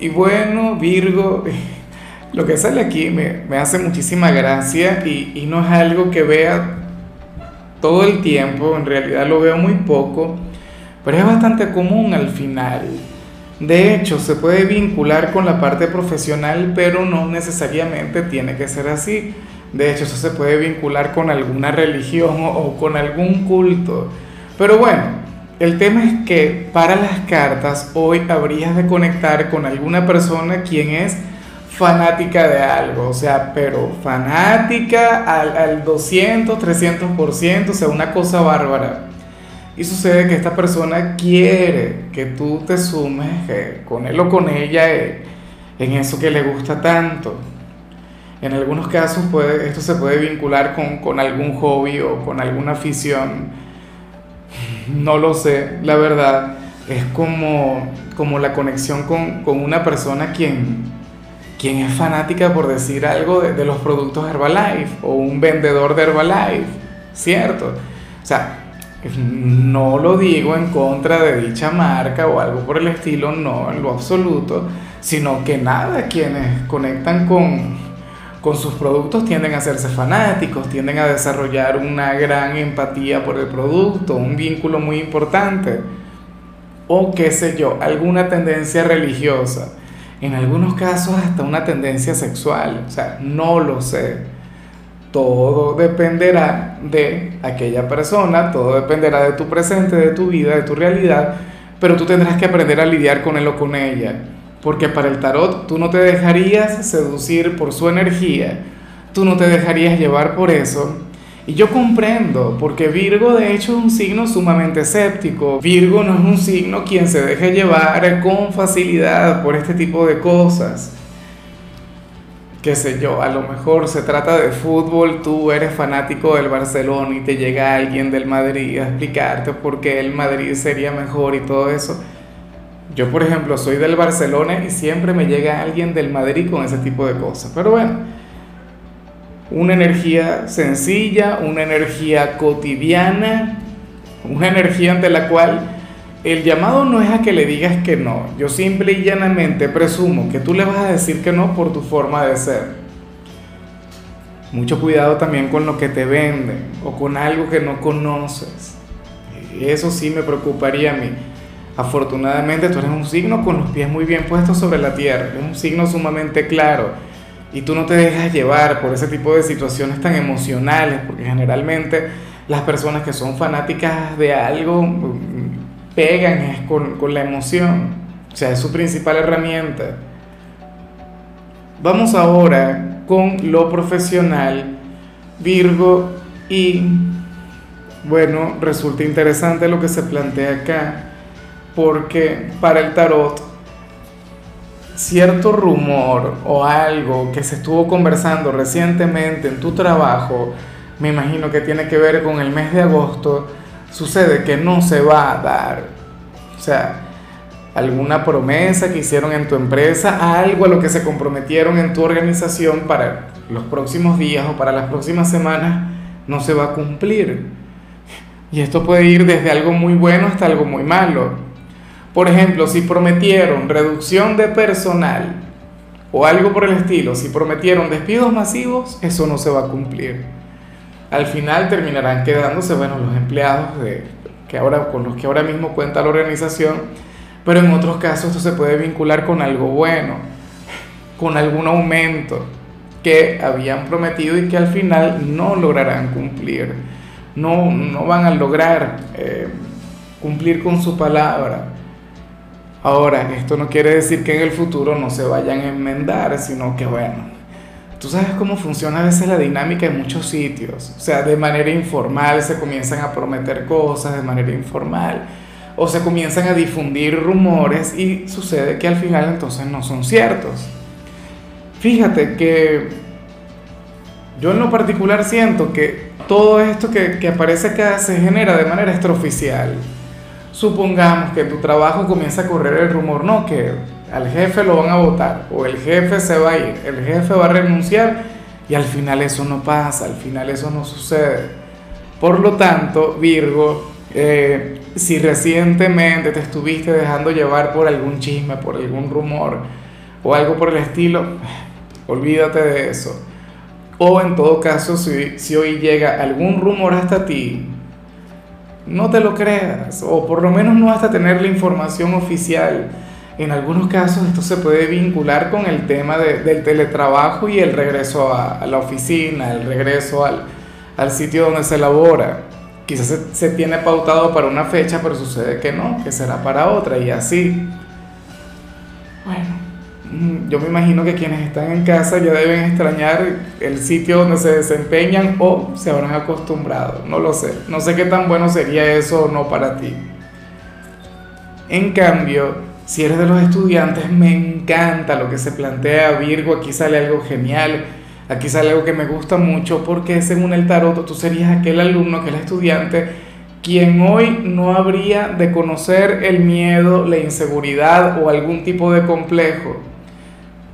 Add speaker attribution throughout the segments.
Speaker 1: Y bueno, Virgo, lo que sale aquí me, hace muchísima gracia y, no es algo que vea todo el tiempo, en realidad lo veo muy poco, pero es bastante común al final. De hecho, se puede vincular con la parte profesional, pero no necesariamente tiene que ser así. De hecho, eso se puede vincular con alguna religión o con algún culto. Pero bueno, el tema es que para las cartas hoy habrías de conectar con alguna persona quien es fanática de algo, o sea, pero fanática al, al 200, 300%, o sea, una cosa bárbara. Y sucede que esta persona quiere que tú te sumes con él o con ella eh, en eso que le gusta tanto. En algunos casos puede, esto se puede vincular con, con algún hobby o con alguna afición no lo sé, la verdad. Es como, como la conexión con, una persona quien, quien es fanática, por decir algo, de, los productos Herbalife o un vendedor de Herbalife, ¿cierto? O sea, no lo digo en contra de dicha marca o algo por el estilo, no, en lo absoluto, sino que nada, quienes conectan con, con sus productos tienden a hacerse fanáticos, tienden a desarrollar una gran empatía por el producto, un vínculo muy importante, o qué sé yo, alguna tendencia religiosa, en algunos casos hasta una tendencia sexual, o sea, no lo sé. Todo dependerá de aquella persona, todo dependerá de tu presente, de tu vida, de tu realidad, pero tú tendrás que aprender a lidiar con él o con ella porque para el tarot tú no te dejarías seducir por su energía, tú no te dejarías llevar por eso. Y yo comprendo, porque Virgo de hecho es un signo sumamente escéptico. Virgo no es un signo quien se deje llevar con facilidad por este tipo de cosas. Qué sé yo, a lo mejor se trata de fútbol, tú eres fanático del Barcelona y te llega alguien del Madrid a explicarte por qué el Madrid sería mejor y todo eso yo, por ejemplo, soy del Barcelona y siempre me llega alguien del Madrid con ese tipo de cosas. Pero bueno, una energía sencilla, una energía cotidiana, una energía ante la cual el llamado no es a que le digas que no. Yo simple y llanamente presumo que tú le vas a decir que no por tu forma de ser. Mucho cuidado también con lo que te venden o con algo que no conoces. Eso sí me preocuparía a mí. Afortunadamente tú eres un signo con los pies muy bien puestos sobre la tierra, es un signo sumamente claro y tú no te dejas llevar por ese tipo de situaciones tan emocionales, porque generalmente las personas que son fanáticas de algo mm, pegan con, con la emoción, o sea, es su principal herramienta. Vamos ahora con lo profesional, Virgo, y bueno, resulta interesante lo que se plantea acá porque para el tarot cierto rumor o algo que se estuvo conversando recientemente en tu trabajo, me imagino que tiene que ver con el mes de agosto, sucede que no se va a dar. O sea, alguna promesa que hicieron en tu empresa, algo a lo que se comprometieron en tu organización para los próximos días o para las próximas semanas, no se va a cumplir. Y esto puede ir desde algo muy bueno hasta algo muy malo. Por ejemplo, si prometieron reducción de personal o algo por el estilo, si prometieron despidos masivos, eso no se va a cumplir. Al final terminarán quedándose, bueno, los empleados de, que ahora, con los que ahora mismo cuenta la organización, pero en otros casos esto se puede vincular con algo bueno, con algún aumento que habían prometido y que al final no lograrán cumplir, no, no van a lograr eh, cumplir con su palabra. Ahora, esto no quiere decir que en el futuro no se vayan a enmendar, sino que bueno, tú sabes cómo funciona a veces la dinámica en muchos sitios. O sea, de manera informal se comienzan a prometer cosas, de manera informal, o se comienzan a difundir rumores y sucede que al final entonces no son ciertos. Fíjate que yo en lo particular siento que todo esto que, que aparece acá se genera de manera extraoficial. Supongamos que tu trabajo comienza a correr el rumor, no, que al jefe lo van a votar o el jefe se va a ir, el jefe va a renunciar y al final eso no pasa, al final eso no sucede. Por lo tanto, Virgo, eh, si recientemente te estuviste dejando llevar por algún chisme, por algún rumor o algo por el estilo, olvídate de eso. O en todo caso, si, si hoy llega algún rumor hasta ti, no te lo creas, o por lo menos no hasta tener la información oficial. En algunos casos esto se puede vincular con el tema del teletrabajo y el regreso a, la oficina, el regreso al, al, sitio donde se labora. Quizás se, se tiene pautado para una fecha, pero sucede que no, que será para otra y así. Bueno, yo me imagino que quienes están en casa ya deben extrañar el sitio donde se desempeñan o se habrán acostumbrado, no lo sé, no sé qué tan bueno sería eso o no para ti. En cambio, si eres de los estudiantes, me encanta lo que se plantea Virgo, aquí sale algo genial, aquí sale algo que me gusta mucho porque según el tarot tú serías aquel alumno, aquel estudiante quien hoy no habría de conocer el miedo, la inseguridad o algún tipo de complejo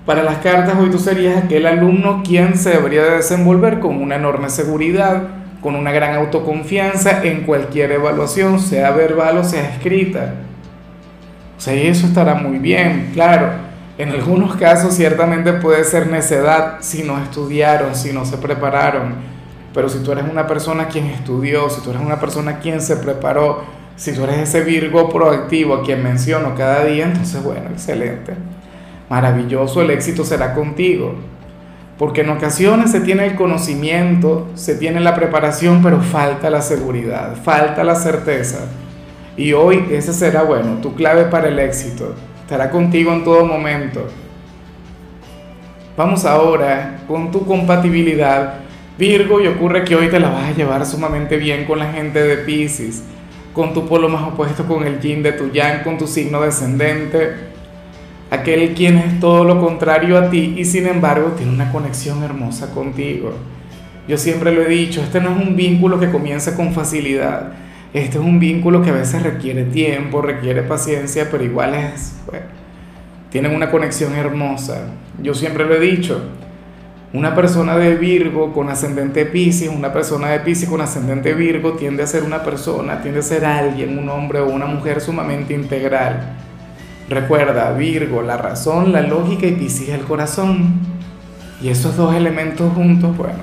Speaker 1: para las cartas hoy tú serías aquel alumno quien se debería de desenvolver con una enorme seguridad, con una gran autoconfianza en cualquier evaluación, sea verbal o sea escrita. O sea, y eso estará muy bien, claro. En algunos casos ciertamente puede ser necedad si no estudiaron, si no se prepararon. Pero si tú eres una persona quien estudió, si tú eres una persona quien se preparó, si tú eres ese Virgo proactivo a quien menciono cada día, entonces bueno, excelente maravilloso, el éxito será contigo. Porque en ocasiones se tiene el conocimiento, se tiene la preparación, pero falta la seguridad, falta la certeza. Y hoy ese será, bueno, tu clave para el éxito. Estará contigo en todo momento. Vamos ahora con tu compatibilidad. Virgo, y ocurre que hoy te la vas a llevar sumamente bien con la gente de Pisces, con tu polo más opuesto, con el yin de tu yang, con tu signo descendente aquel quien es todo lo contrario a ti y sin embargo tiene una conexión hermosa contigo. Yo siempre lo he dicho, este no es un vínculo que comienza con facilidad, este es un vínculo que a veces requiere tiempo, requiere paciencia, pero igual es, tienen una conexión hermosa. Yo siempre lo he dicho, una persona de Virgo con ascendente Pisces, una persona de Pisces con ascendente Virgo tiende a ser una persona, tiende a ser alguien, un hombre o una mujer sumamente integral Recuerda, Virgo, la razón, la lógica y Piscis el corazón. Y esos dos elementos juntos, bueno,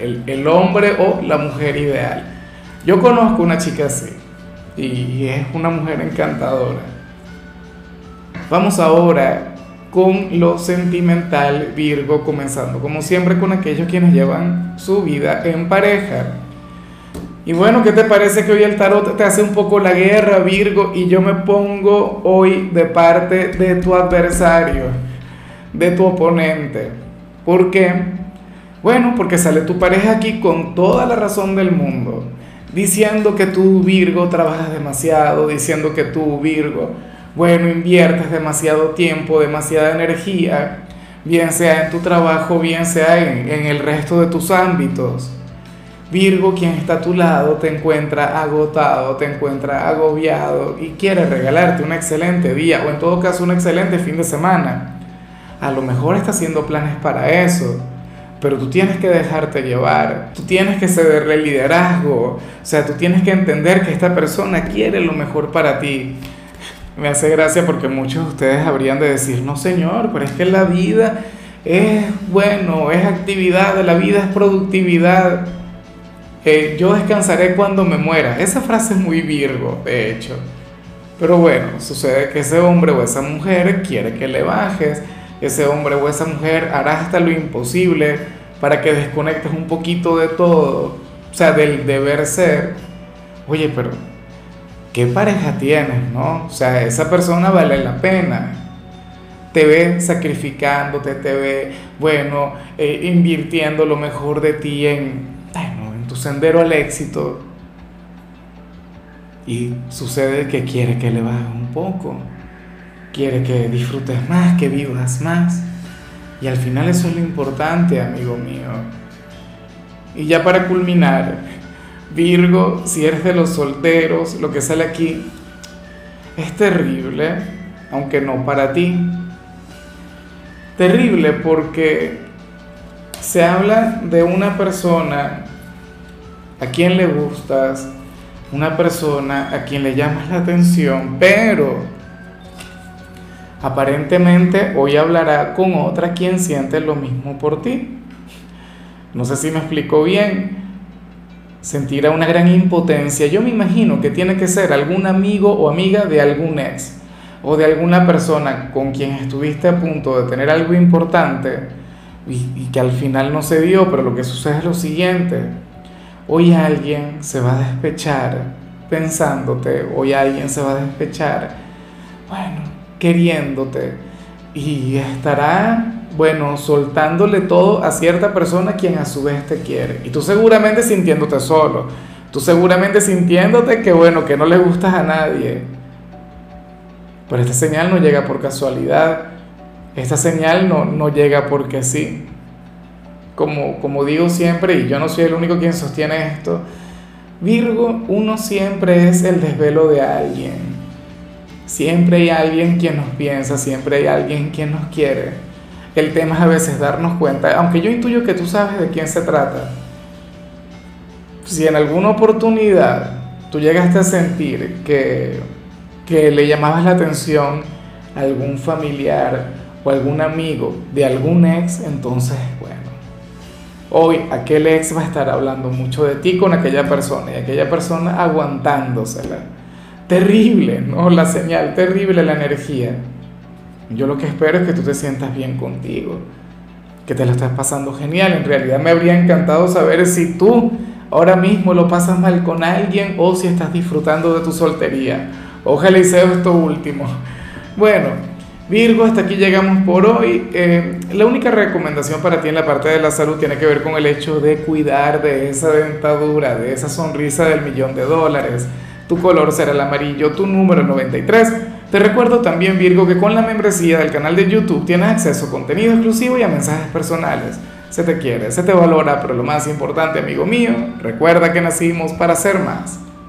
Speaker 1: el, el, hombre o la mujer ideal. Yo conozco una chica así y es una mujer encantadora. Vamos ahora con lo sentimental, Virgo, comenzando como siempre con aquellos quienes llevan su vida en pareja. Y bueno, ¿qué te parece que hoy el tarot te hace un poco la guerra, Virgo, y yo me pongo hoy de parte de tu adversario, de tu oponente? ¿Por qué? Bueno, porque sale tu pareja aquí con toda la razón del mundo, diciendo que tú, Virgo, trabajas demasiado, diciendo que tú, Virgo, bueno, inviertes demasiado tiempo, demasiada energía, bien sea en tu trabajo, bien sea en, en el resto de tus ámbitos. Virgo, quien está a tu lado, te encuentra agotado, te encuentra agobiado y quiere regalarte un excelente día o en todo caso un excelente fin de semana. A lo mejor está haciendo planes para eso, pero tú tienes que dejarte llevar, tú tienes que cederle liderazgo, o sea, tú tienes que entender que esta persona quiere lo mejor para ti. Me hace gracia porque muchos de ustedes habrían de decir, no señor, pero es que la vida es bueno, es actividad, la vida es productividad yo descansaré cuando me muera. Esa frase es muy virgo, de hecho. Pero bueno, sucede que ese hombre o esa mujer quiere que le bajes. Ese hombre o esa mujer hará hasta lo imposible para que desconectes un poquito de todo. O sea, del deber ser. Oye, pero ¿qué pareja tienes, no? O sea, esa persona vale la pena. Te ve sacrificándote, te ve, bueno, eh, invirtiendo lo mejor de ti en, sendero al éxito y sucede que quiere que le bajes un poco, quiere que disfrutes más, que vivas más. Y al final eso es lo importante, amigo mío. Y ya para culminar, Virgo, si eres de los solteros, lo que sale aquí es terrible, aunque no para ti. Terrible porque se habla de una persona a quien le gustas, una persona a quien le llamas la atención, pero aparentemente hoy hablará con otra quien siente lo mismo por ti. No sé si me explico bien. Sentirá una gran impotencia. Yo me imagino que tiene que ser algún amigo o amiga de algún ex o de alguna persona con quien estuviste a punto de tener algo importante y, y que al final no se dio, pero lo que sucede es lo siguiente. Hoy alguien se va a despechar pensándote, hoy alguien se va a despechar, bueno, queriéndote y estará bueno, soltándole todo a cierta persona quien a su vez te quiere. Y tú seguramente sintiéndote solo, tú seguramente sintiéndote que bueno, que no le gustas a nadie. Pero esta señal no llega por casualidad, esta señal no, no llega porque sí. Como, como digo siempre, y yo no soy el único quien sostiene esto, Virgo, uno siempre es el desvelo de alguien. Siempre hay alguien quien nos piensa, siempre hay alguien quien nos quiere. El tema es a veces darnos cuenta, aunque yo intuyo que tú sabes de quién se trata. Si en alguna oportunidad tú llegaste a sentir que, que le llamabas la atención a algún familiar o algún amigo de algún ex, entonces, bueno, hoy aquel ex va a estar hablando mucho de ti con aquella persona y aquella persona aguantándosela. Terrible, ¿no? La señal, terrible la energía. Yo lo que espero es que tú te sientas bien contigo, que te lo estás pasando genial. En realidad me habría encantado saber si tú ahora mismo lo pasas mal con alguien o si estás disfrutando de tu soltería. Ojalá y sea esto último. Bueno, Virgo, hasta aquí llegamos por hoy. Eh, la única recomendación para ti en la parte de la salud tiene que ver con el hecho de cuidar de esa dentadura, de esa sonrisa del millón de dólares. Tu color será el amarillo, tu número 93. Te recuerdo también, Virgo, que con la membresía del canal de YouTube tienes acceso a contenido exclusivo y a mensajes personales. Se te quiere, se te valora, pero lo más importante, amigo mío, recuerda que nacimos para ser más.